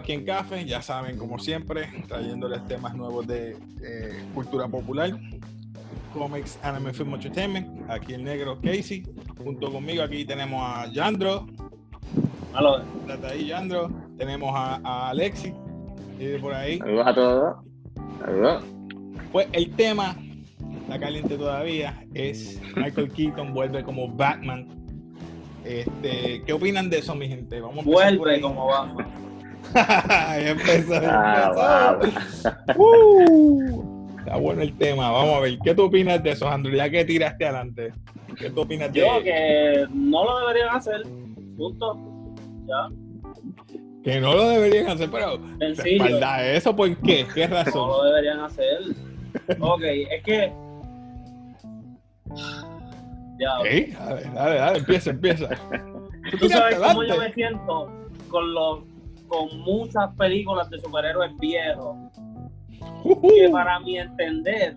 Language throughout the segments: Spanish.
aquí en Café, ya saben, como siempre, trayéndoles temas nuevos de eh, cultura popular, comics, anime, film, entertainment. Aquí el negro Casey, junto conmigo aquí tenemos a Yandro. Hola. Date ahí, Yandro. Tenemos a, a Alexi, y por ahí. Saludos a todos. Saludos. Pues el tema, está caliente todavía, es Michael Keaton vuelve como Batman. Este, ¿Qué opinan de eso, mi gente? Vamos a Vuelve como Batman. ya empezó, Ah, empezó. Uh, está bueno el tema. Vamos a ver, ¿qué tú opinas de eso, Andrew? Ya que tiraste adelante, ¿qué tú opinas de Yo que no lo deberían hacer. Punto. Ya. Que no lo deberían hacer, pero. ¿verdad? ¿Eso por qué? ¿Qué No razón? lo deberían hacer. Ok, es que. Ya. Ok, Dale, dale, dale, empieza, empieza. Tú sabes cómo yo me siento con los con muchas películas de superhéroes viejos. Que Ujú. para mi entender,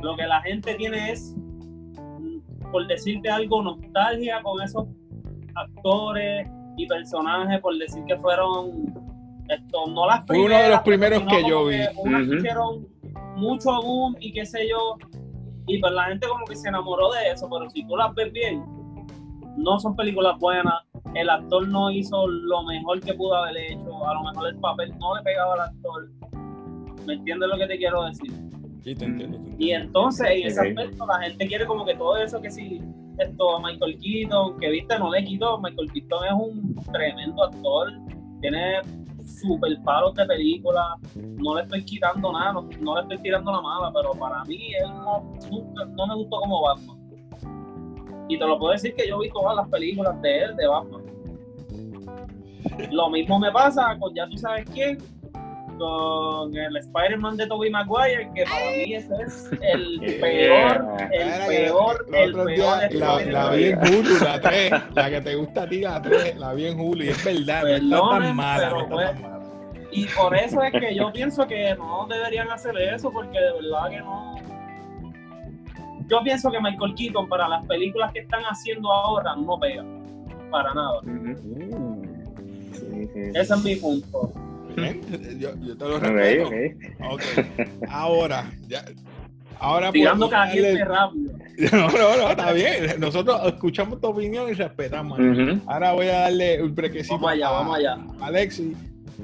lo que la gente tiene es, mm, por decirte algo, nostalgia con esos actores y personajes, por decir que fueron esto, no las Fue uno de los primeras, primeros que yo vi. unas hicieron mucho boom y qué sé yo, y pues la gente como que se enamoró de eso, pero si tú las ves bien, no son películas buenas, el actor no hizo lo mejor que pudo haber hecho, a lo mejor el papel no le pegaba al actor. ¿Me entiendes lo que te quiero decir? Sí, te entiendo, te entiendo. Y entonces en ese aspecto la gente quiere como que todo eso que si esto Michael Keaton, que viste no le quitó, Michael Keaton es un tremendo actor, tiene super palos de película, no le estoy quitando nada, no, no le estoy tirando la mala, pero para mí él no, nunca- no me gustó como Batman. Y te lo puedo decir que yo vi todas las películas de él, de Batman. Lo mismo me pasa con ya tú sabes quién, con el Spider-Man de Tobey Maguire, que para mí ese es el peor, el Era peor, el peor días La, la vi en Hulu, la 3, la que te gusta a ti, la 3, la vi en Hulu y es verdad, no está Perdone, tan mala, no está tan mala. Y por eso es que yo pienso que no deberían hacer eso, porque de verdad que no. Yo pienso que Michael Keaton para las películas que están haciendo ahora no pega. Para nada. Ujú. Sí, sí. Ese es mi punto. Yo, yo te lo respeto. ok. Ok, ahora, ya. Ahora Tirando caliente rápido. No, no, no, está bien. Nosotros escuchamos tu opinión y respetamos. Ahora voy a darle un brequecito. Vamos allá, a vamos allá. Alexi,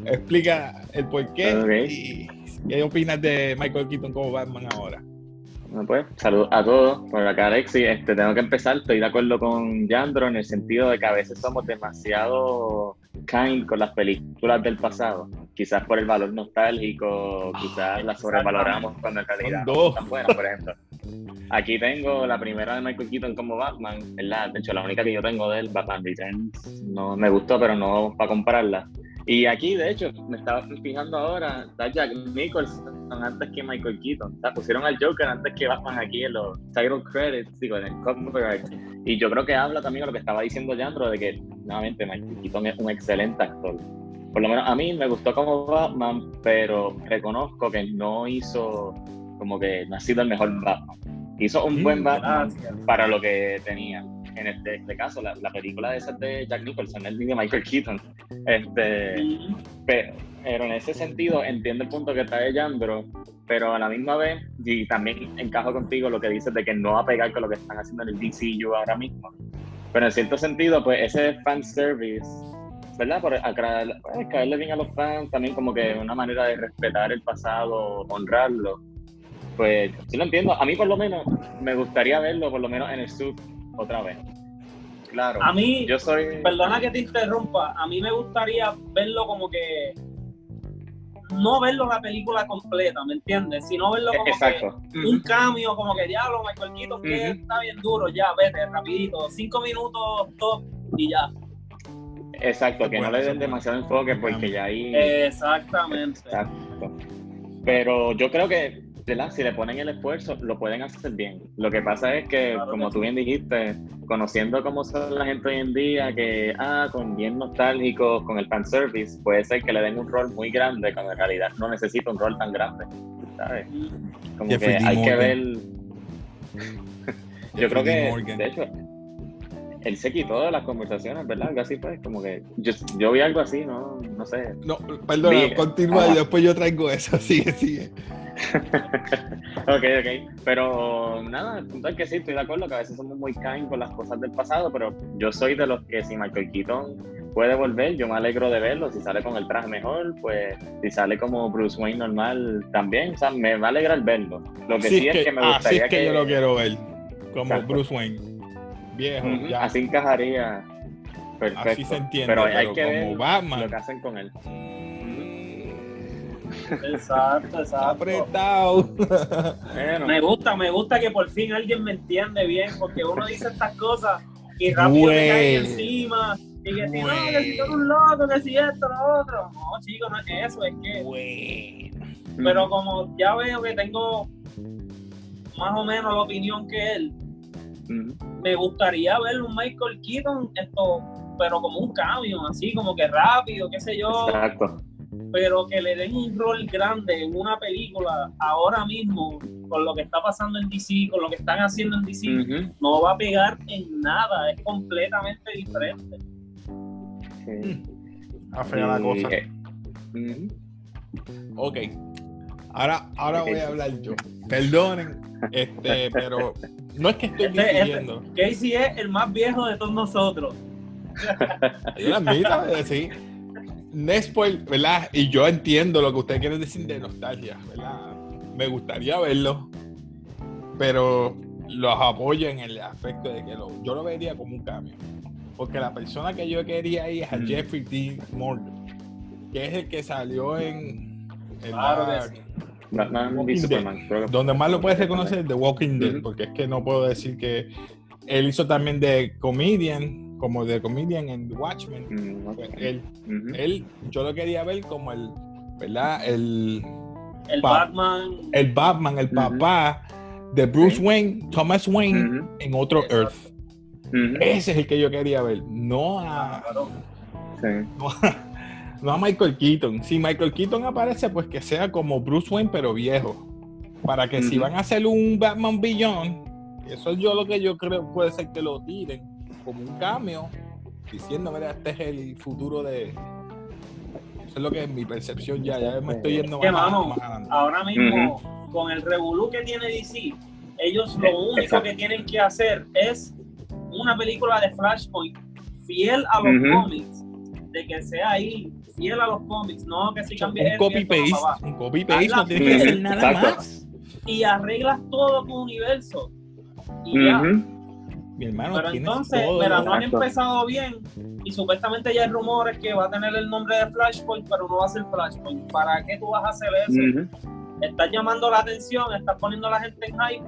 explica el porqué Ok. y qué opinas de Michael Keaton como Batman ahora. Bueno, pues, saludos a todos. Por acá, Alexi, este, tengo que empezar. Estoy de acuerdo con Yandro en el sentido de que a veces somos demasiado kind con las películas del pasado. Quizás por el valor nostálgico, quizás las sobrevaloramos cuando en realidad no tan buenas, por ejemplo. Aquí tengo la primera de Michael Keaton como Batman, ¿verdad? De hecho, la única que yo tengo de él, Batman Returns, no me gustó, pero no para compararla. Y aquí, de hecho, me estaba fijando ahora, está Jack Nicholson antes que Michael Keaton. O sea, pusieron al Joker antes que Batman aquí en los title credits, digo, en el art. Y yo creo que habla también de lo que estaba diciendo Yandro, de que, nuevamente, Michael Keaton es un excelente actor. Por lo menos a mí me gustó como Batman, pero reconozco que no hizo, como que no ha sido el mejor Batman. Hizo un Mm, buen Batman Gracias. para lo que tenía. En este, este caso, la, la película de esa es de Jack Nicholson, es de Michael Keaton. Este, Mm, pero, pero en ese sentido entiendo el punto que está de Yandro, pero a la misma vez, y también encajo contigo lo que dices de que no va a pegar con lo que están haciendo en el DCU ahora mismo. Pero en cierto sentido, pues ese fan service, ¿verdad? Por acra- pues, caerle bien a los fans, también como que una manera de respetar el pasado, honrarlo. Pues sí lo entiendo. A mí por lo menos me gustaría verlo por lo menos en el sub otra vez. Claro. A mí, Yo soy... perdona que te interrumpa, a mí me gustaría verlo como que. No verlo la película completa, ¿me entiendes? Sino verlo como que un cambio, como que diablo, Michael Keaton, que está bien duro, ya, vete, rapidito, cinco minutos, top, y ya. Exacto, que Bueno, no le den demasiado enfoque porque ya ahí... Exactamente. Exacto. Pero yo creo que, ¿verdad? Si le ponen el esfuerzo, lo pueden hacer bien. Lo que pasa es que, Claro como que tú bien dijiste, conociendo cómo son la gente hoy en día, que, ah, con bien nostálgicos, con el fanservice, puede ser que le den un rol muy grande, cuando en realidad no necesita un rol tan grande, ¿sabes? Como Jeffrey que D. hay que ver... yo creo Jeffrey que, Morgan. de hecho, él se quitó de las conversaciones, ¿verdad? Algo así pues, como que yo, yo vi algo así, no, no sé. No, perdona, Vi- continúa y después yo traigo eso. Sigue, sigue. ok, ok. Pero nada, el punto es que sí, estoy de acuerdo que a veces somos muy kind con las cosas del pasado, pero yo soy de los que si Michael Keaton puede volver, yo me alegro de verlo. Si sale con el traje mejor, pues si sale como Bruce Wayne normal también, o sea, me va a alegrar verlo. Lo que sí, es que, me así gustaría es que, yo lo quiero ver. Como Exacto. Bruce Wayne. Viejo, ya. así encajaría perfecto. Así se entiende. pero Pero, hay que como ver Batman. lo que hacen con él. Exacto, exacto. Apretado. Bueno, Me gusta, me gusta que por fin alguien me entiende bien, porque uno dice estas cosas y rápido te Güey. encima. Y que si no, que si tú eres un loco, que si esto, lo otro. No, chico, no es eso, es que. Bueno. Pero como ya veo que tengo más o menos la opinión que él, me gustaría ver un Michael Keaton, esto, pero como un cambio, así como que rápido, qué sé yo, Exacto. Pero que le den un rol grande en una película ahora mismo, con lo que está pasando en DC, con lo que están haciendo en DC, no va a pegar en nada, es completamente diferente. Sí. A fea la cosa. Ujú. Ok. Ahora, ahora voy a hablar yo. Perdonen, este, pero no es que estoy Este- este- diciendo. Casey es el más viejo de todos nosotros. Yo la admito, eh, sí. No es por- ¿verdad? Y yo entiendo lo que usted quiere decir de nostalgia, ¿verdad? Me gustaría verlo, pero los apoyo en el aspecto de que lo- yo lo vería como un cambio. Porque la persona que yo quería ahí es a Mm. Jeffrey D. Morgan, que es el que salió en. en Claro sí. Batman Walking Dead. Superman. donde más lo puedes reconocer The Walking Dead, porque es que no puedo decir que él hizo también de comedian, como de comedian en Watchmen. Mm. Pues él, él, yo lo quería ver como el, ¿verdad? El, El Pa- Batman. el Batman, el papá de Bruce. Wayne, Thomas Wayne, en otro Exacto. Earth. Ese es el que yo quería ver, no a, Claro. Sí. no a, no a Michael Keaton. Si Michael Keaton aparece, pues que sea como Bruce Wayne, pero viejo. Para que si van a hacer un Batman Beyond, eso es yo lo que yo creo puede ser que lo tiren como un cambio, diciendo, mira, este es el futuro de... Eso es lo que es mi percepción ya, ya me estoy yendo más, adelante. Ahora mismo, con el revolú que tiene DC, ellos lo Eh, único exacto. que tienen que hacer es una película de Flashpoint fiel a los Ujú. cómics, de que sea ahí, fiel a los cómics, no que si cambie un copy paste, un copy paste, no que hacer nada Exacto. más. Y arreglas todo tu universo. Y ya. Ujú. Mi hermano, Pero entonces, mira, no han empezado bien y supuestamente ya hay rumores que va a tener el nombre de Flashpoint, pero no va a ser Flashpoint. ¿Para qué tú vas a hacer eso? Estás llamando la atención, estás poniendo a la gente en hype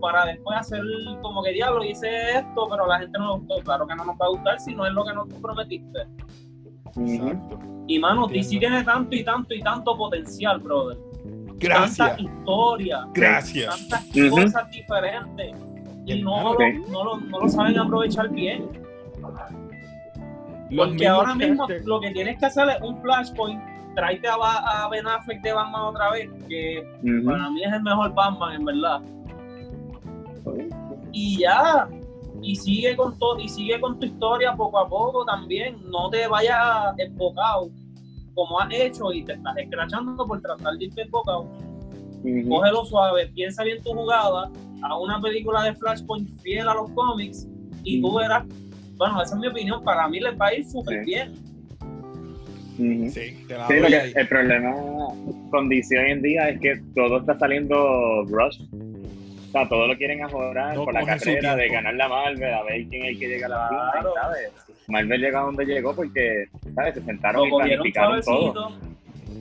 para después hacer como que diablo, hice esto, pero a la gente no le gustó. Claro que no nos va a gustar si no es lo que nos prometiste. Y mano, Entiendo. DC tiene tanto y tanto y tanto potencial, brother. Gracias. Tanta historia, Gracias. tantas cosas diferentes. Y no, lo- no, lo, no lo saben aprovechar bien. los Porque ahora mismo lo que tienes que hacer es un flashpoint, tráete a, a Ben Affleck de Batman otra vez, que para mí es el mejor Batman, en verdad. Y ya, y sigue con todo, y sigue con tu historia poco a poco también. No te vayas enfocado como has hecho y te estás escrachando por tratar de irte enfocado. Cógelo suave, piensa bien tu jugada, a una película de Flashpoint fiel a los cómics y tú verás. Bueno, esa es mi opinión. Para mí les va a ir súper Sí. bien. Sí, te la Sí, el problema con DC hoy en día es que todo está saliendo rush. O sea, todo lo quieren mejorar No por la carrera de ganar la Marvel, a ver quién es el que llega a la Claro. final, ¿sabes? Marvel llega a donde llegó porque, ¿sabes? Se sentaron Lo y planificaron todo.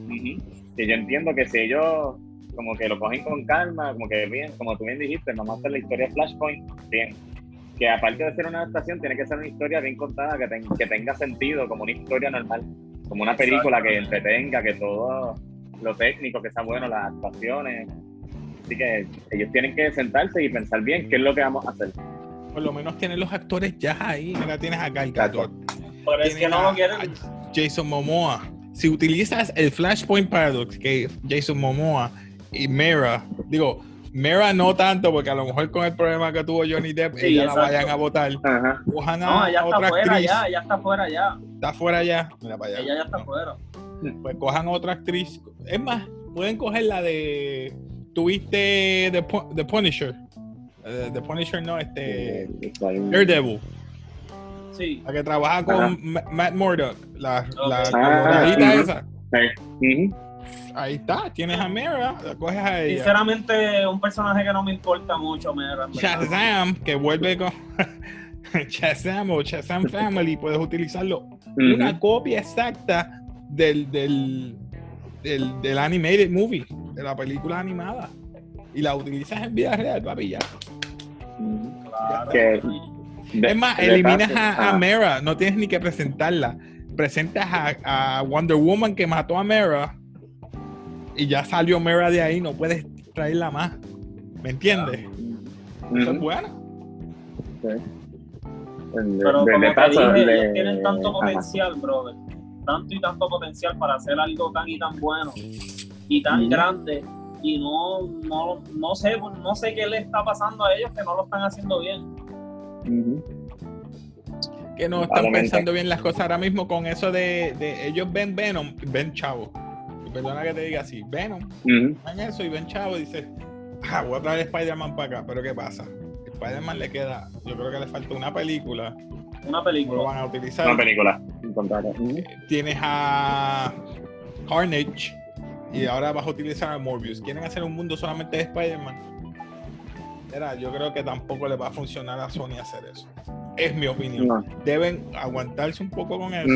Y yo entiendo que si ellos como que lo cogen con calma, como que bien, como tú bien dijiste, vamos a hacer la historia de Flashpoint, bien. Que aparte de ser una adaptación, tiene que ser una historia bien contada, que, ten- que tenga sentido, como una historia normal, como una película que entretenga, que todo lo técnico, que sea bueno, las actuaciones. Así que ellos tienen que sentarse y pensar bien qué es lo que vamos a hacer. Por lo menos tienes los actores ya ahí. Mira, tienes a Gal Gadot, Pero es que no lo quieren. Jason Momoa. Si utilizas el Flashpoint Paradox, que Jason Momoa y Mera, digo, Mera no tanto, porque a lo mejor con el problema que tuvo Johnny Depp, Sí, ella la exacto. vayan a votar. Ajá. No, ella a está otra fuera actriz. ya, ella está fuera ya. Está fuera ya. Mira para allá. Ella ya está No. fuera. Pues cojan otra actriz. Es más, pueden coger la de. Tuviste The, The Punisher. Eh, The Punisher no, este. Eh. Daredevil. Sí. La que trabaja con Ajá. Ma- Matt Murdock. La, la Ok. coloradita Ah, esa. Sí. Ujú. Ahí está. Tienes a Mera. La coges a ella. Sinceramente, un personaje que no me importa mucho, me en verdad. Shazam, que vuelve con. Shazam o Shazam Family, puedes utilizarlo. Una copia exacta del, del, del, del animated movie, de la película animada. Y la utilizas en vida real, papi, ya. Claro. Que- De- es más, eliminas a, a Mera, no tienes ni que presentarla. Presentas a, a Wonder Woman que mató a Mera y ya salió Mera de ahí, no puedes traerla más. ¿Me entiendes? Eso es ujú. bueno. De- de- Pero de- como de te dije, ellos tienen tanto ajá. potencial, brother. Tanto y tanto potencial para hacer algo tan y tan bueno y tan grande. Y no, no, no sé, no sé qué le está pasando a ellos que no lo están haciendo bien. Que no están pensando bien las cosas ahora mismo con eso de, de- ellos ven Venom, ven Chavo. Perdona que te diga así, Venom, Ujú. ven eso y ven Chavo y dice, ah, voy a traer Spider-Man para acá, pero ¿qué pasa? Spider-Man le queda, yo creo que le falta una película, Una no lo película. van a utilizar. Una película. en. Ujú. Tienes a Carnage y ahora vas a utilizar a Morbius. ¿Quieren hacer un mundo solamente de Spider-Man? Mira, yo creo que tampoco le va a funcionar a Sony hacer eso. Es mi opinión. No. Deben aguantarse un poco con eso.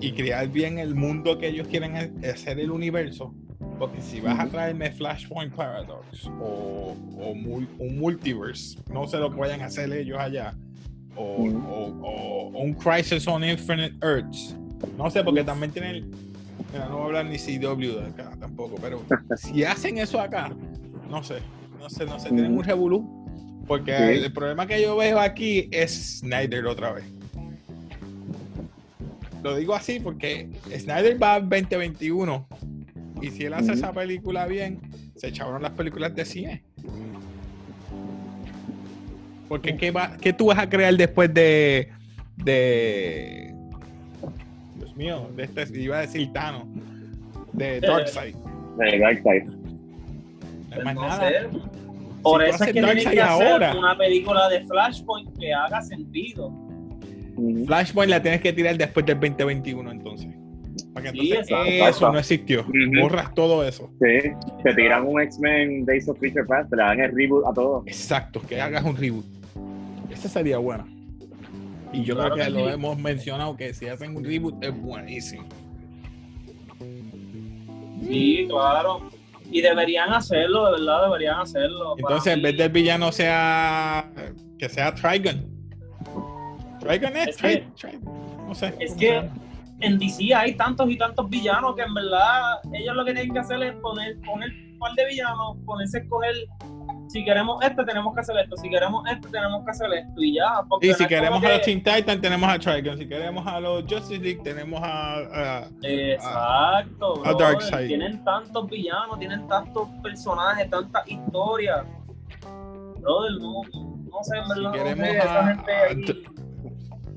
Y crear bien el mundo que ellos quieren ha- hacer el universo. Porque si vas a traerme Flashpoint Paradox o, o mul- un multiverse, no sé lo que vayan a hacer ellos allá, o, o- o- o un Crisis on Infinite Earths, no sé, porque también tienen. Mira, no voy a hablar ni CW de acá tampoco, pero si hacen eso acá, no sé, no sé, no sé, tienen un revolú. Porque Sí. el problema que yo veo aquí es Snyder otra vez. Lo digo así porque Snyder va 2021 y si él hace esa película bien, se echaron las películas de cine. Porque ¿qué, va, qué tú vas a crear después de, de Dios mío, de este, iba a decir Thanos, de Darkseid. De Darkseid. No hay más No nada. sé. Por eso es que tienen que hacer ahora. una película de Flashpoint que haga sentido. Flashpoint la tienes que tirar después del 2021 entonces. Para que Sí, entonces exacto. eso no existió. Ujú. Borras todo eso. Sí, te tiran un X-Men Days of Future Past, te le dan el reboot a todo. Exacto, que hagas un reboot. Esa sería buena. Y yo Claro creo que, que lo sí. hemos mencionado que si hacen un reboot es buenísimo. Sí, claro. Y deberían hacerlo, de verdad, deberían hacerlo. Entonces, en vez del villano sea que sea Trigon. Trigon es, que- no sé. es que- en DC hay tantos y tantos villanos que en verdad ellos lo que tienen que hacer es poner, poner un par de villanos, ponerse a escoger. Si queremos este, tenemos que hacer esto. Si queremos este, tenemos que hacer esto. Y ya. Porque Y no si queremos a los Teen Titans, tenemos a Trigon. Si queremos a los Justice League, tenemos a. a- Exacto. a brother. Darkseid. Tienen tantos villanos, tienen tantos personajes, tantas historias. Brother, no, no sé, en verdad. no queremos sé, esa a- gente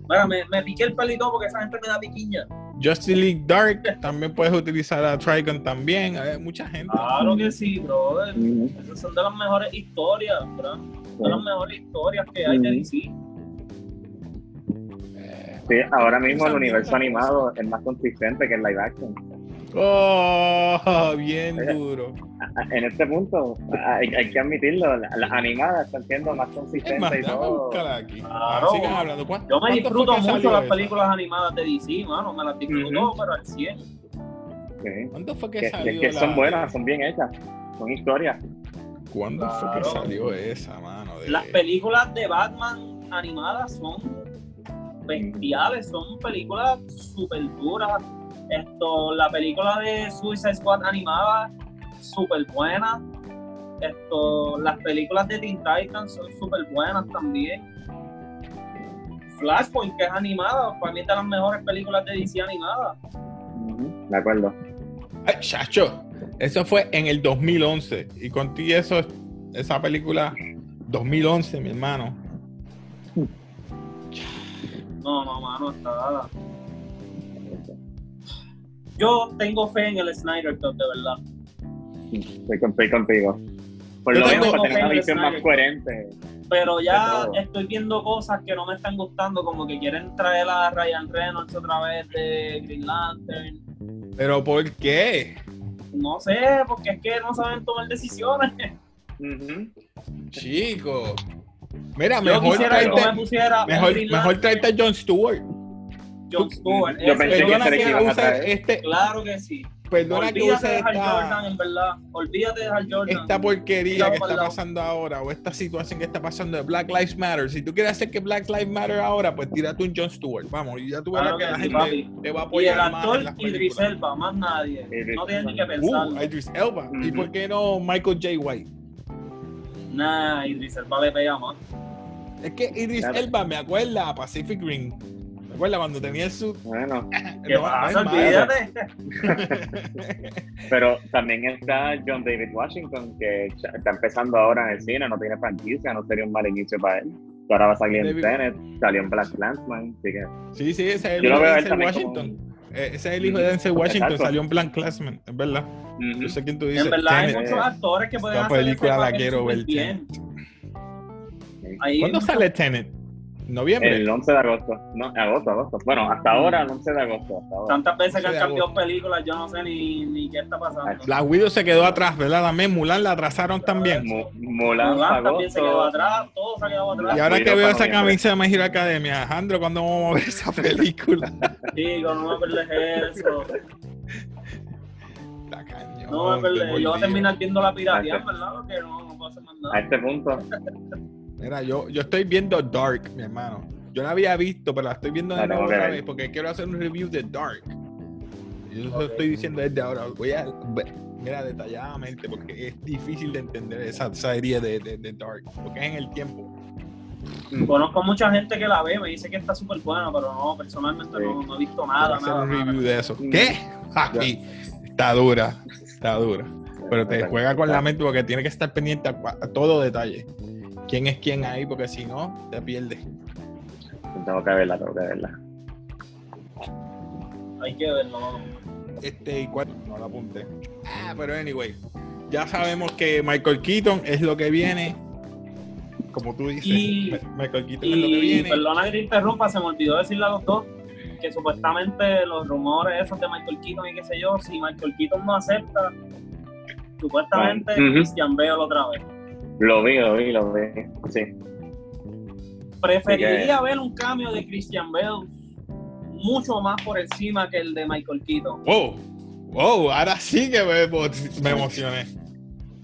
Mira, me, me piqué el pelito porque esa gente me da piquiña. Justice League Dark, también puedes utilizar a Trigon también. Hay mucha gente. Claro que sí, brother. Ujú. Esas son de las mejores historias, ¿verdad? De las mejores historias que hay de. DC. Sí, ahora mismo el universo animado es más consistente que el live action. Oh, bien duro. En este punto, hay, hay que admitirlo, la- las animadas están siendo más Es más, consistentes y todo. aquí. Claro. Sigan hablando. ¿Cuán- Yo me disfruto mucho las esa? películas animadas de DC, mano. Me las disfruto, Ujú. pero al 100. Sí. ¿Cuándo fue que Que, salió? que- que la- son buenas, son bien hechas, son historias. ¿Cuándo fue que salió esa, mano? De... Las películas de Batman animadas son bestiales, son películas súper duras. Esto, la película de Suicide Squad animada, súper buena. Esto, las películas de Teen Titans son súper buenas también. Flashpoint, que es animada, para mí es de las mejores películas de DC animadas. Ujú, De acuerdo. Ay, chacho, eso fue en el 2011. Y contigo eso esa película 2011, mi hermano. No, no, mano, está dada. Yo tengo fe en el Snyder Cut, de verdad. Estoy, con- estoy contigo. Por Yo lo menos para tener una visión Snyder. más coherente. Pero ya estoy viendo cosas que no me están gustando, como que quieren traer a Ryan Reynolds otra vez de Green Lantern. Pero ¿por qué? No sé, porque es que no saben tomar decisiones. Ujú. Chico. Mira, Yo mejor me traerte, mejor, mejor traerte a John Stewart. John Stewart. Yo pensé que que que iban a use traer. este, Claro que sí. perdona que Olvídate use de Hal Jordan, esta, en verdad. Olvídate de Jordan. esta porquería que está el pasando ahora o esta situación que está pasando de Black Lives Matter. Si tú quieres hacer que Black Lives Matter ahora, pues tírate un John Stewart. Vamos, y ya tú verás Claro que que la sí, gente papi. te va a Y el apoyar más en actor Idris. Elba, más nadie. Idris No tienes ni que Elba. pensarlo. Uh, Idris Elba. ¿Y por qué no Michael J. White? Nah, Idris Elba le pega más. Es que Idris Claro. Elba me acuerda a Pacific Rim. Cuando tenía el. Bueno, ¿Qué No, pasa? Olvídate. pero también está John David Washington, que está empezando ahora en el cine, no tiene franquicia, no sería un mal inicio para él. Que Ahora va a salir en Tenet, salió en Black Clansman, así que Sí, sí, ese es el hijo de Denzel Washington. como... Eh, Ese es el hijo de Denzel Washington, Exacto. salió en Blank Classman, es verdad. Ujú. Yo sé quién tú dices. En verdad hay Tenet. muchos actores que pueden Esta hacer película la quiero ver, ¿Cuándo sale Tenet? ¿Noviembre? El 11 de agosto. No, agosto, agosto. Bueno, hasta ahora el 11 de agosto. Hasta ahora. Tantas veces que han cambiado películas, yo no sé ni, ni qué está pasando. La Widow se quedó atrás, ¿verdad? También Mulan la atrasaron también. Mu- Mulan, Mulan también se quedó atrás, todo se ha quedado atrás. Y ahora que veo esa noviembre. camisa de My Hero Academia, Alejandro, ¿cuándo vamos a ver esa película? Chico, no me perdes eso. La cañón, No me. Yo voy a terminar viendo la piratería, ¿verdad? Porque no, no puedo hacer más A este punto, Mira, yo, yo estoy viendo Dark, mi hermano. Yo la había visto, pero la estoy viendo de La nuevo otra vez porque quiero hacer un review de Dark. Y Yo se lo Ok. estoy diciendo desde ahora. Voy a ver, mira detalladamente porque es difícil de entender esa serie de, de, de Dark, porque es en el tiempo. Conozco mucha gente que la ve, me dice que está súper buena, pero no, personalmente Sí. no, no he visto Voy a nada, hacer nada, un nada. review de eso. Mm. ¿Qué? Aquí. Está dura, está dura. Pero te juega con la mente porque tiene que estar pendiente a todo detalle. ¿Quién es quién ahí? Porque si no, te pierdes. Tengo que verla, tengo que verla. Hay que verlo. vamos. Este, ¿y cuál? No lo apunté. Ah, pero anyway. Ya sabemos que Michael Keaton es lo que viene. Como tú dices, Y- Michael Keaton es lo que Y viene. perdona que te interrumpa, se me olvidó decirle a los dos que supuestamente los rumores esos de Michael Keaton y qué sé yo, si Michael Keaton no acepta, supuestamente. Christian Bale otra vez. Lo vi, lo vi, lo vi. Sí. Preferiría ver un cambio de Christian Bale mucho más por encima que el de Michael Keaton. Wow, wow, ahora sí que me, emo- me emocioné.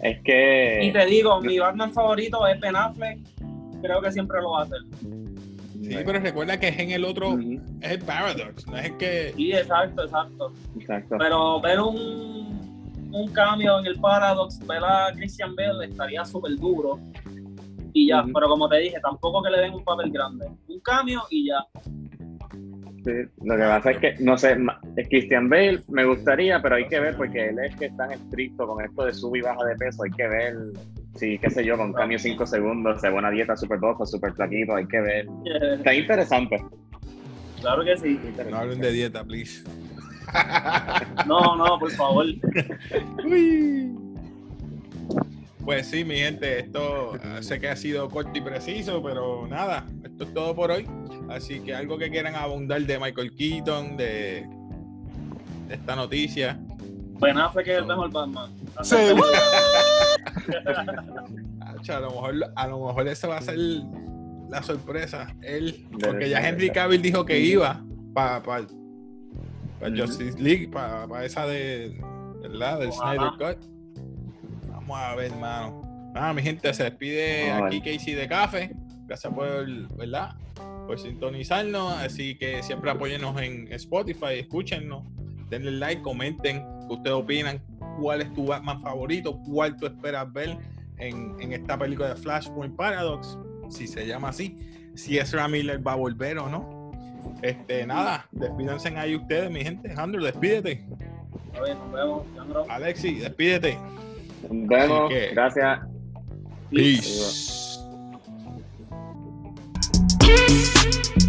Es que. Y te digo, mi Batman favorito es Ben Affleck, creo que siempre lo va a hacer. Sí, pero recuerda que es en el otro, es el Paradox, no es el que. Sí, exacto, exacto. Exacto. Pero ver un, un cambio en el Paradox, ver a Christian Bale estaría súper duro. Y ya, pero como te dije, tampoco que le den un papel grande. Un cambio y ya. Sí, Lo que pasa es que, no sé, Christian Bale me gustaría, pero hay que ver porque él es que es tan estricto con esto de sub y baja de peso. Hay que ver, sí, qué sé yo, con cambio 5 segundos, de buena dieta súper bajo, súper flaquito. Hay que ver. Está interesante. Claro que sí. No hablen de dieta, please. No, no, por favor. Uy. Pues sí, mi gente, esto eh, sé que ha sido corto y preciso, pero nada, esto es todo por hoy. Así que algo que quieran abundar de Michael Keaton, de, de esta noticia. Ben Affleck es el mejor Batman. Acho, A lo mejor, a lo mejor esa va a ser la sorpresa. Él, porque ya Henry. Cavill dijo que iba para pa, pa Ujú. Justice League, para esa de, ¿verdad? Del. Snyder Cut. Vamos a ver, hermano. Nada, mi gente, se despide Vamos aquí. Casey de Café. Gracias por, ¿verdad? Por sintonizarnos. Así que siempre apóyennos en Spotify, escúchenos, denle like, comenten qué ustedes opinan, cuál es tu Batman favorito, cuál tú esperas ver en, en esta película de Flashpoint Paradox, si se llama así, si Ezra Miller va a volver o no. Este, nada, despídense ahí ustedes, mi gente. Andrew, despídete. Oye, nos vemos, Leandro. Alexi, despídete. Nos vemos. Que- Gracias. Peace. Peace.